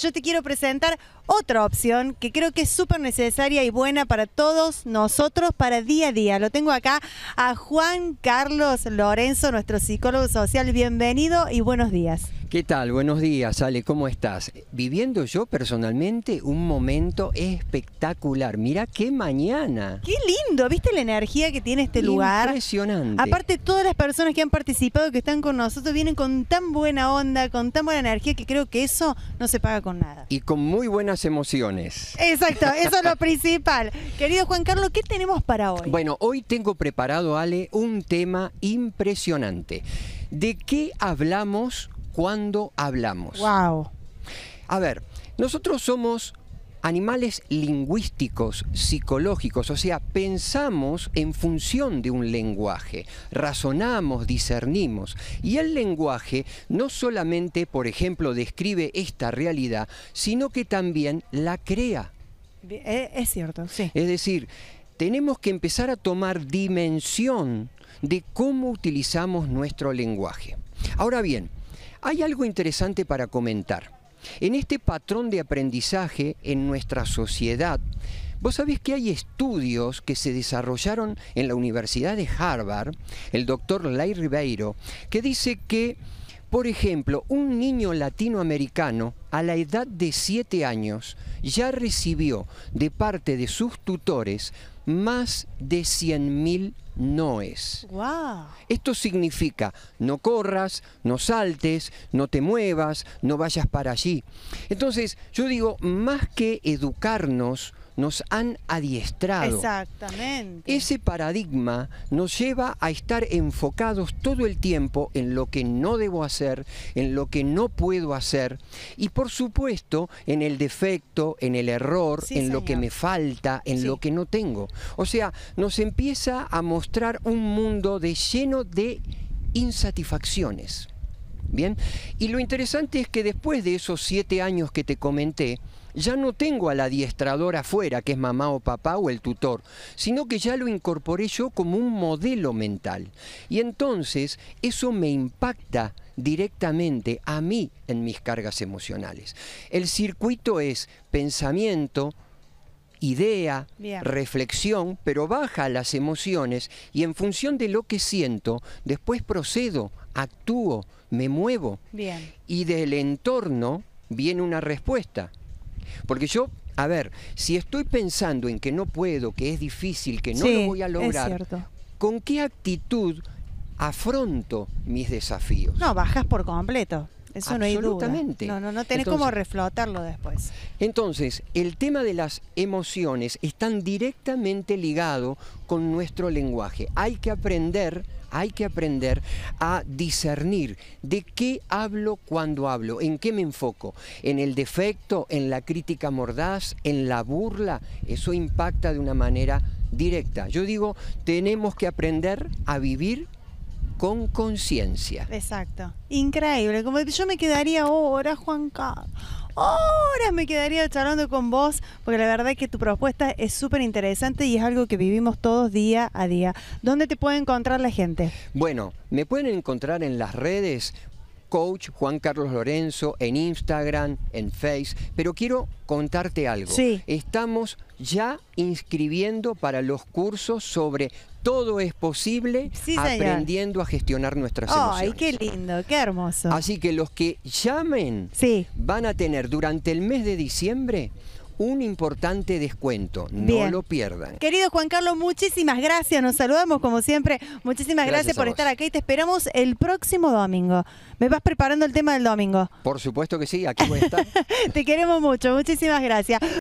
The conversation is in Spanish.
yo te quiero presentar otra opción que creo que es súper necesaria y buena para todos nosotros para día a día. Lo tengo acá a Juan Carlos Lorenzo, nuestro psicólogo social. Bienvenido y buenos días. ¿Qué tal? Buenos días, Ale, ¿cómo estás? Viviendo yo personalmente un momento espectacular. Mira qué mañana. Qué lindo, ¿viste la energía que tiene este lugar? Impresionante. Aparte, todas las personas que han participado, que están con nosotros, vienen con tan buena onda, con tan buena energía, que creo que eso no se paga con nada. Y con muy buenas emociones. Exacto, eso es lo principal. Querido Juan Carlos, ¿qué tenemos para hoy? Bueno, hoy tengo preparado, Ale, un tema impresionante. ¿De qué hablamos cuando hablamos? Wow. A ver, nosotros somos animales lingüísticos, psicológicos, o sea, pensamos en función de un lenguaje, razonamos, discernimos. Y el lenguaje no solamente, por ejemplo, describe esta realidad, sino que también la crea. Eh, es cierto, sí. Es decir, tenemos que empezar a tomar dimensión de cómo utilizamos nuestro lenguaje. Ahora bien, hay algo interesante para comentar. En este patrón de aprendizaje en nuestra sociedad, Vos sabés que hay estudios que se desarrollaron en la Universidad de Harvard, el doctor Lai Ribeiro, que dice que, por ejemplo, un niño latinoamericano a la edad de 7 años ya recibió de parte de sus tutores más de 100.000 noes. Wow. Esto significa no corras, no saltes, no te muevas, no vayas para allí. Entonces, yo digo, más que educarnos, nos han adiestrado. Exactamente. Ese paradigma nos lleva a estar enfocados todo el tiempo en lo que no debo hacer, en lo que no puedo hacer y por supuesto en el defecto, en el error, en lo que me falta, en lo que no tengo. O sea, nos empieza a mostrar un mundo de lleno de insatisfacciones. Bien, y lo interesante es que después de esos siete años que te comenté, ya no tengo al adiestrador afuera, que es mamá o papá o el tutor, sino que ya lo incorporé yo como un modelo mental. Y entonces eso me impacta directamente a mí en mis cargas emocionales. El circuito es pensamiento, idea, reflexión, pero baja las emociones y en función de lo que siento, después procedo, actúo, me muevo. Bien. Y del entorno viene una respuesta. Porque yo, a ver, si estoy pensando en que no puedo, que es difícil, que no lo voy a lograr, ¿con qué actitud afronto mis desafíos? No, bajas por completo. Eso no hay duda. No, no, no tenés cómo reflotarlo después. Entonces, el tema de las emociones están directamente ligado con nuestro lenguaje. Hay que aprender hay que aprender a discernir de qué hablo cuando hablo, en qué me enfoco, en el defecto, en la crítica mordaz, en la burla. Eso impacta de una manera directa. Yo digo, tenemos que aprender a vivir con conciencia. Exacto. Increíble. Como yo me quedaría ahora, Juan Carlos horas me quedaría charlando con vos, porque la verdad es que tu propuesta es súper interesante y es algo que vivimos todos día a día. ¿Dónde te puede encontrar la gente? Bueno, me pueden encontrar en las redes coach Juan Carlos Lorenzo en Instagram, en Face, pero quiero contarte algo. Sí. Estamos ya inscribiendo para los cursos sobre todo es posible aprendiendo a gestionar nuestras emociones. Ay, qué lindo, qué hermoso. Así que los que llamen van a tener durante el mes de diciembre un importante descuento. No lo pierdan. Querido Juan Carlos, muchísimas gracias. Nos saludamos como siempre. Muchísimas gracias, por estar aquí y te esperamos el próximo domingo. ¿Me vas preparando el tema del domingo? Por supuesto que sí, aquí voy a estar. te queremos mucho. Muchísimas gracias.